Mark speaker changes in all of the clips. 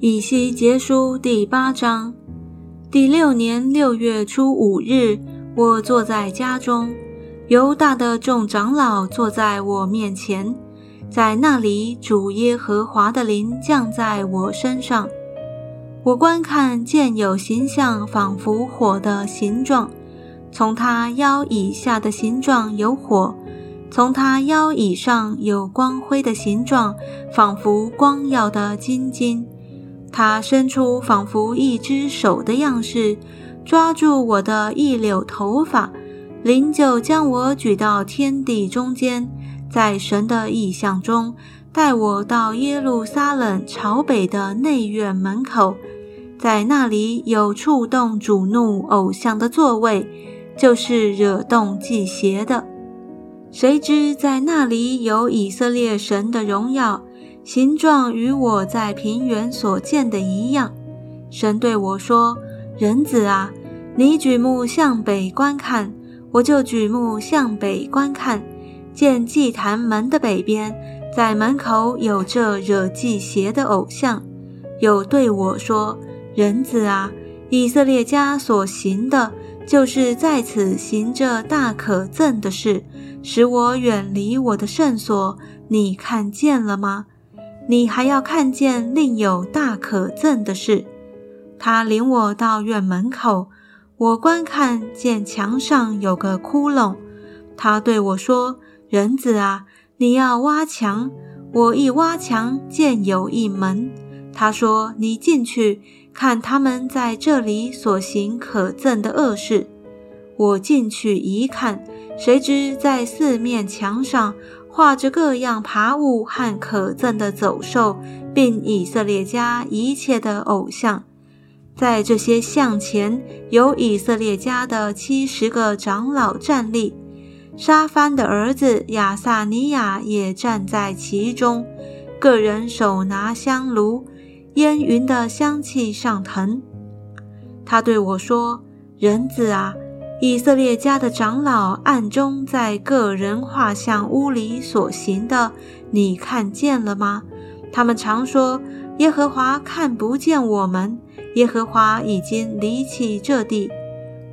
Speaker 1: 以西结书第八章，第六年六月初五日，我坐在家中，犹大的众长老坐在我面前，在那里，主耶和华的灵降在我身上。我观看，见有形象，仿佛火的形状，从他腰以下的形状有火，从他腰以上有光辉的形状，仿佛光耀的金金。他伸出仿佛一只手的样式，抓住我的一绺头发，灵就将我举到天地中间，在神的意象中，带我到耶路撒冷朝北的内院门口，在那里有触动主怒偶像的座位，就是惹动祭邪的。谁知在那里有以色列神的荣耀。形状与我在平原所见的一样。神对我说：“人子啊，你举目向北观看，我就举目向北观看，见祭坛门的北边，在门口有这惹祭邪的偶像。又对我说：人子啊，以色列家所行的，就是在此行这大可憎的事，使我远离我的圣所。你看见了吗？”你还要看见另有大可憎的事。他领我到院门口，我观看见墙上有个窟窿。他对我说：“人子啊，你要挖墙。”我一挖墙，见有一门。他说：“你进去看他们在这里所行可憎的恶事。”我进去一看，谁知在四面墙上。画着各样爬物和可憎的走兽，并以色列家一切的偶像，在这些像前有以色列家的七十个长老站立，沙番的儿子亚撒尼亚也站在其中，个人手拿香炉，烟云的香气上腾。他对我说：“人子啊。”以色列家的长老暗中在个人画像屋里所行的，你看见了吗？他们常说耶和华看不见我们，耶和华已经离弃这地。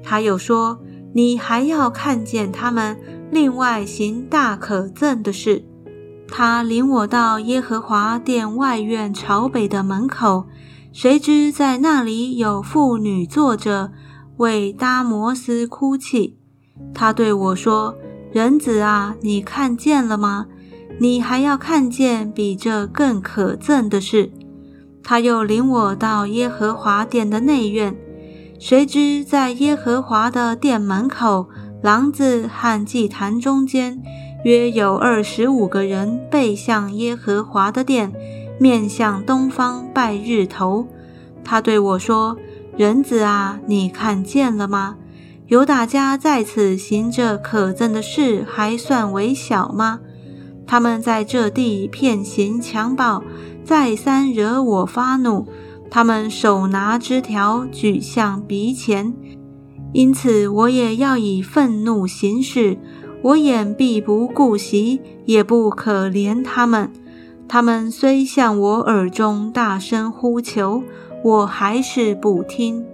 Speaker 1: 他又说，你还要看见他们另外行大可憎的事。他领我到耶和华殿外院朝北的门口，谁知在那里有妇女坐着。为达摩斯哭泣，他对我说：“人子啊，你看见了吗？你还要看见比这更可憎的事。”他又领我到耶和华殿的内院，谁知在耶和华的殿门口，廊子和祭坛中间，约有二十五个人背向耶和华的殿，面向东方拜日头。他对我说。人子啊，你看见了吗？犹大家在此行这可憎的事，还算为小吗？他们在这地骗行强暴，再三惹我发怒。他们手拿枝条举向鼻前，因此我也要以愤怒行事。我眼必不顾惜，也不可怜他们。他们虽向我耳中大声呼求。我还是不听。